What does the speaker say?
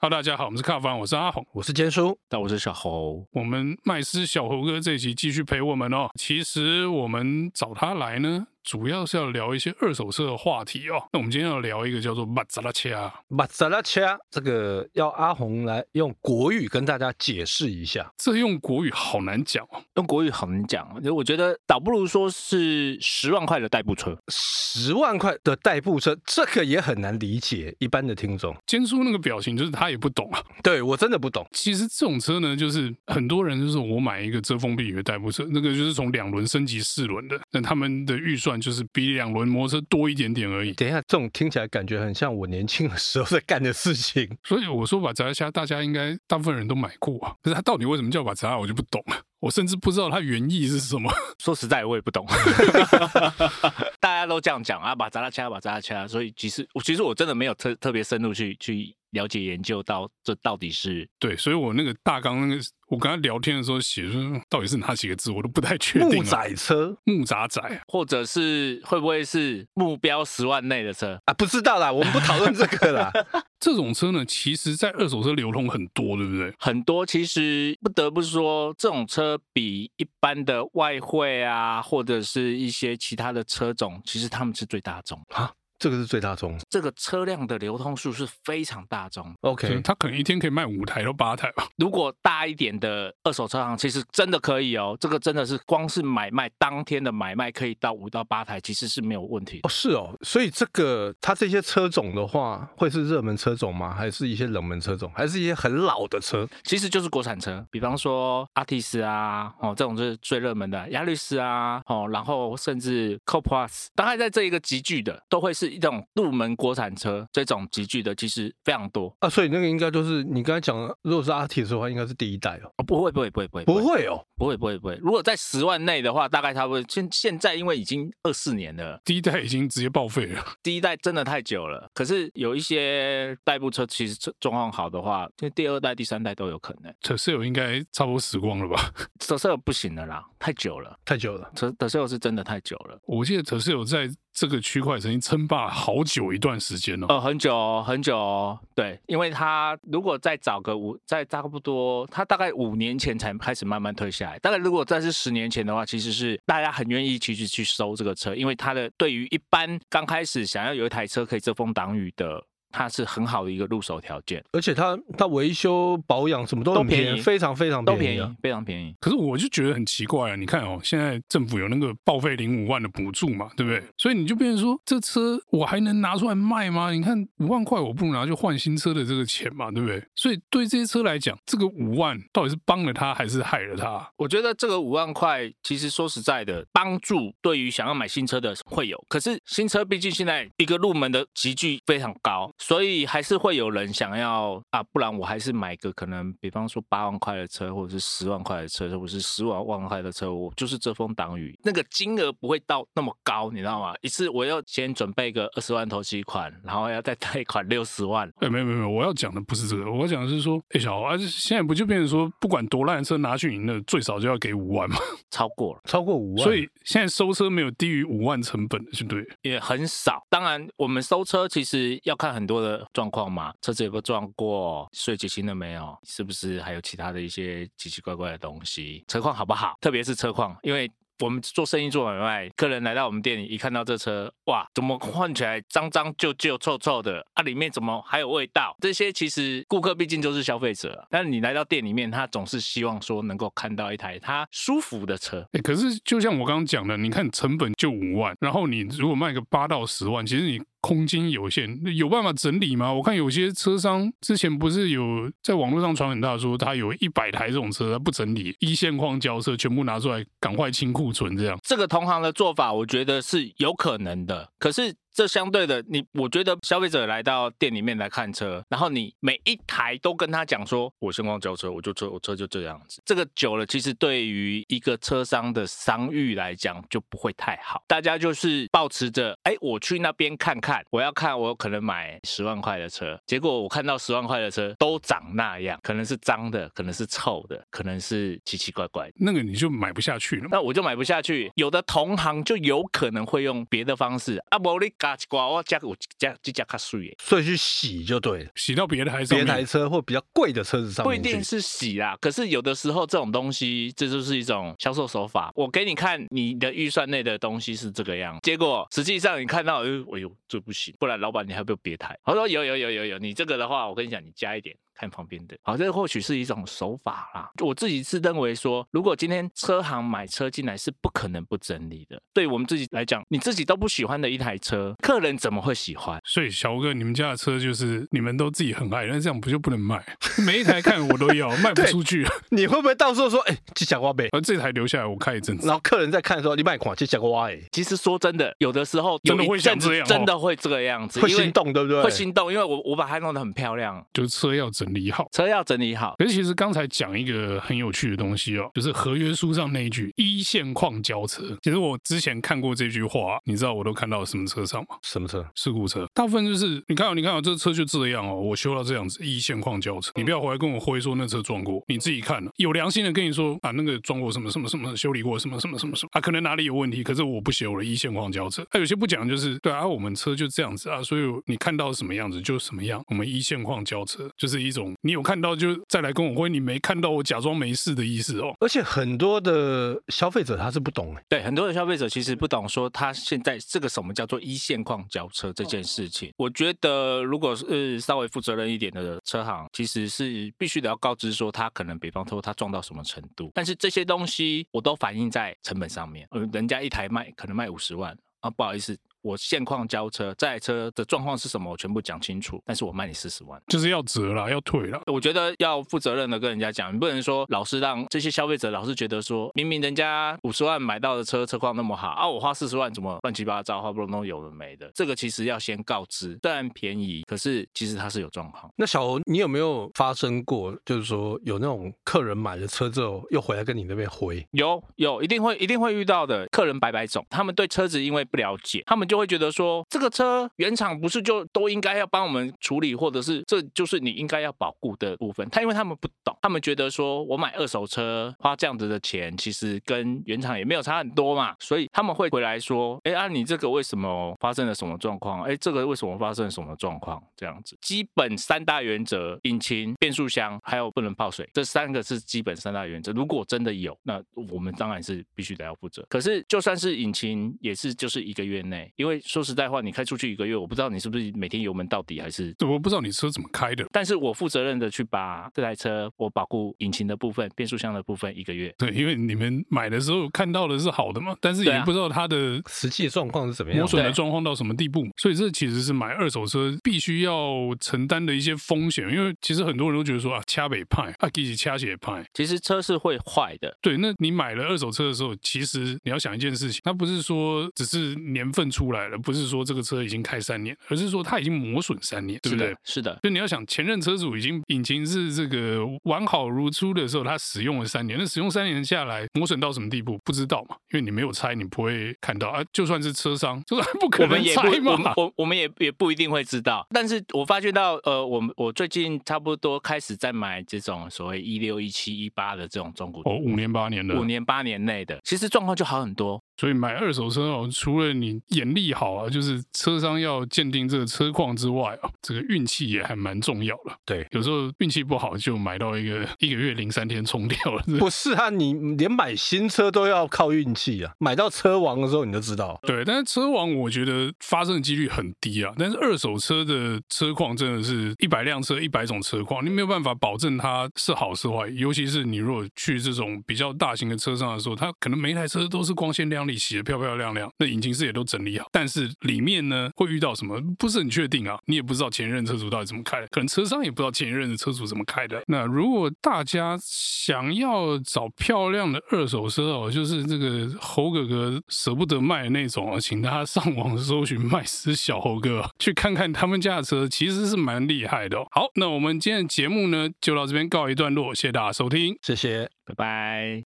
哈喽，大家好，我们是卡凡，我是阿红，我是坚叔，那我是小猴。我们麦斯小猴哥这一期继续陪我们哦。其实我们找他来呢。主要是要聊一些二手车的话题哦。那我们今天要聊一个叫做马扎拉车。马扎拉车这个要阿红来用国语跟大家解释一下。这用国语好难讲哦，用国语好难讲。我觉得倒不如说是十万块的代步车。十万块的代步车，这个也很难理解一般的听众。坚叔那个表情就是他也不懂啊。对，我真的不懂。其实这种车呢，就是很多人就是我买一个遮风避雨的代步车，那个就是从两轮升级四轮的，那他们的预算就是比两轮摩托车多一点点而已。等一下，这种听起来感觉很像我年轻的时候在干的事情。所以我说把砸下，大家应该大部分人都买过啊。可是他到底为什么叫把砸，我就不懂了。我甚至不知道它原意是什么。说实在，我也不懂。大家都这样讲啊，把砸拉掐，把砸拉掐。所以其实，其实我真的没有特特别深入去去了解研究到这到底是对。所以我那个大纲那个。我跟他聊天的时候写说，到底是哪几个字，我都不太确定。木仔车、木杂仔，或者是会不会是目标十万内的车啊？不知道啦，我们不讨论这个啦。这种车呢，其实在二手车流通很多，对不对？很多，其实不得不说，这种车比一般的外汇啊，或者是一些其他的车种，其实他们是最大众啊。这个是最大宗，这个车辆的流通数是非常大宗。OK，它可能一天可以卖五台到八台吧。如果大一点的二手车行，其实真的可以哦。这个真的是光是买卖当天的买卖可以到五到八台，其实是没有问题哦。是哦，所以这个它这些车种的话，会是热门车种吗？还是一些冷门车种？还是一些很老的车？其实就是国产车，比方说阿提斯啊，哦，这种就是最热门的亚力士啊，哦，然后甚至 Coplus，大概在这一个集聚的都会是。一种入门国产车，这种集聚的其实非常多啊，所以那个应该就是你刚才讲的，如果是 Altis 的话，应该是第一代哦。哦，不会，不会，不会，不会，不会哦，不会，不会，不会。如果在十万内的话，大概差不多现现在，因为已经二四年了，第一代已经直接报废了。第一代真的太久了，可是有一些代步车，其实状况好的话，就第二代、第三代都有可能。特斯拉应该差不多死光了吧？特斯拉不行了啦，太久了，太久了。特特斯拉是真的太久了。我记得特斯拉在。这个区块曾经称霸好久一段时间了，呃，很久很久，对，因为他如果再找个五，再差不多，他大概五年前才开始慢慢退下来。大概如果再是十年前的话，其实是大家很愿意其实去收这个车，因为它的对于一般刚开始想要有一台车可以遮风挡雨的。它是很好的一个入手条件，而且它它维修保养什么都很便宜，都便宜，非常非常便宜，都便宜，非常便宜。可是我就觉得很奇怪啊！你看哦，现在政府有那个报废零五万的补助嘛，对不对？所以你就变成说，这车我还能拿出来卖吗？你看五万块，我不如拿去换新车的这个钱嘛，对不对？所以对这些车来讲，这个五万到底是帮了他还是害了他？我觉得这个五万块，其实说实在的，帮助对于想要买新车的会有。可是新车毕竟现在一个入门的集聚非常高，所以还是。会有人想要啊，不然我还是买个可能，比方说八万块的车，或者是十万块的车，或者是十万万块的车，我就是遮风挡雨，那个金额不会到那么高，你知道吗？一次我要先准备个二十万头期款，然后要再贷款六十万。哎，没有没有没有，我要讲的不是这个，我要讲的是说，哎，小豪啊，现在不就变成说，不管多烂的车拿去赢那最少就要给五万吗？超过了，超过五万，所以现在收车没有低于五万成本的，就对，也很少。当然，我们收车其实要看很多的状况嘛。车子有没有撞过？税结清了没有？是不是还有其他的一些奇奇怪怪的东西？车况好不好？特别是车况，因为。我们做生意做买卖，客人来到我们店里，一看到这车，哇，怎么换起来脏脏旧旧、臭臭的？啊，里面怎么还有味道？这些其实顾客毕竟就是消费者，但你来到店里面，他总是希望说能够看到一台他舒服的车。哎，可是就像我刚刚讲的，你看成本就五万，然后你如果卖个八到十万，其实你空间有限，有办法整理吗？我看有些车商之前不是有在网络上传很大，说他有一百台这种车，他不整理，一线框交车，全部拿出来赶快清库存，这样。这个同行的做法，我觉得是有可能的，可是。这相对的，你我觉得消费者来到店里面来看车，然后你每一台都跟他讲说，我星光交车，我就车，我车就这样子。这个久了，其实对于一个车商的商誉来讲就不会太好。大家就是抱持着，哎，我去那边看看，我要看我可能买十万块的车，结果我看到十万块的车都长那样，可能是脏的，可能是臭的，可能是奇奇怪怪的，那个你就买不下去了。那我就买不下去。有的同行就有可能会用别的方式啊，不，你加一挂，我加我加这加较水，所以去洗就对了，洗到别的台别台车或比较贵的车子上面，不一定是洗啦。可是有的时候这种东西，这就是一种销售手法。我给你看你的预算内的东西是这个样，结果实际上你看到，哎呦，这不行，不然老板你还不要别台？我说有有有有有，你这个的话，我跟你讲，你加一点。看旁边的，好，这或许是一种手法啦。我自己是认为说，如果今天车行买车进来是不可能不整理的。对我们自己来讲，你自己都不喜欢的一台车，客人怎么会喜欢？所以小吴哥，你们家的车就是你们都自己很爱，那这样不就不能卖？每一台看我都要，卖不出去。你会不会到时候说，哎、欸，这小瓜呗，而这台留下来我看一阵子，然后客人在看的时候，你卖款这小瓜哎。其实说真的，有的时候真的会像这样，真的会这个样子，会心动，对不对？会心动，因为我我把它弄得很漂亮，就是车要整理好，车要。整理好，可是其实刚才讲一个很有趣的东西哦，就是合约书上那一句“一线况交车”。其实我之前看过这句话，你知道我都看到什么车上吗？什么车？事故车。大部分就是你看哦，你看哦，这车就这样哦，我修到这样子，一线况交车。你不要回来跟我挥说那车撞过，你自己看了，有良心的跟你说啊，那个撞过什么什么什么，修理过什么什么什么什么啊，可能哪里有问题，可是我不修了，一线况交车。他、啊、有些不讲就是对啊，我们车就这样子啊，所以你看到什么样子就什么样，我们一线况交车就是一种你有看到就再来跟我。你没看到我假装没事的意思哦，而且很多的消费者他是不懂哎，对，很多的消费者其实不懂说他现在这个什么叫做一线况交车这件事情。我觉得如果是稍微负责任一点的车行，其实是必须得要告知说他可能比方说他撞到什么程度，但是这些东西我都反映在成本上面，呃人家一台卖可能卖五十万啊，不好意思。我现况交车，这台车的状况是什么？我全部讲清楚。但是我卖你四十万，就是要折了，要退了。我觉得要负责任的跟人家讲，你不能说老是让这些消费者老是觉得说，明明人家五十万买到的车车况那么好啊，我花四十万怎么乱七八糟，花不拢有的没的。这个其实要先告知，虽然便宜，可是其实它是有状况。那小侯，你有没有发生过，就是说有那种客人买了车之后又回来跟你那边回？有有，一定会一定会遇到的。客人百百种，他们对车子因为不了解，他们就会觉得说。这个车原厂不是就都应该要帮我们处理，或者是这就是你应该要保护的部分。他因为他们不懂，他们觉得说我买二手车花这样子的钱，其实跟原厂也没有差很多嘛，所以他们会回来说，哎啊，你这个为什么发生了什么状况？哎，这个为什么发生了什么状况？这样子，基本三大原则：引擎、变速箱，还有不能泡水，这三个是基本三大原则。如果真的有，那我们当然是必须得要负责。可是就算是引擎，也是就是一个月内，因为说实在话。你开出去一个月，我不知道你是不是每天油门到底还是？我不知道你车怎么开的。但是我负责任的去把这台车，我保护引擎的部分、变速箱的部分一个月。对，因为你们买的时候看到的是好的嘛，但是也不知道它的实际状况是怎么样，磨损的状况到什么地步。所以这其实是买二手车必须要承担的一些风险。因为其实很多人都觉得说啊，掐北派啊，其实掐斜派，其实车是会坏的。对，那你买了二手车的时候，其实你要想一件事情，它不是说只是年份出来了，不是说这个车已经开三年，而是说它已经磨损三年，对不对？是的，就你要想前任车主已经引擎是这个完好如初的时候，他使用了三年，那使用三年下来磨损到什么地步不知道嘛？因为你没有拆，你不会看到啊。就算是车商，就算不可能拆嘛，我们我我们也也不一定会知道。但是我发觉到，呃，我们我最近差不多开始在买这种所谓一六一七一八的这种中古，哦，五年八年的，五年八年内的，其实状况就好很多。所以买二手车哦，除了你眼力好啊，就是车商要鉴定这个车况之外啊，这个运气也还蛮重要的。对，有时候运气不好就买到一个一个月零三天冲掉了。不是啊，你连买新车都要靠运气啊。买到车王的时候你就知道。对，但是车王我觉得发生的几率很低啊。但是二手车的车况真的是一百辆车一百种车况，你没有办法保证它是好是坏。尤其是你如果去这种比较大型的车上的时候，它可能每一台车都是光鲜亮丽。洗得漂漂亮亮，那引擎室也都整理好，但是里面呢会遇到什么不是很确定啊？你也不知道前任车主到底怎么开的，可能车商也不知道前任的车主怎么开的。那如果大家想要找漂亮的二手车哦，就是这个猴哥哥舍不得卖的那种啊，请大家上网搜寻麦斯小猴哥，去看看他们家的车，其实是蛮厉害的。好，那我们今天的节目呢就到这边告一段落，谢谢大家收听，谢谢，拜拜。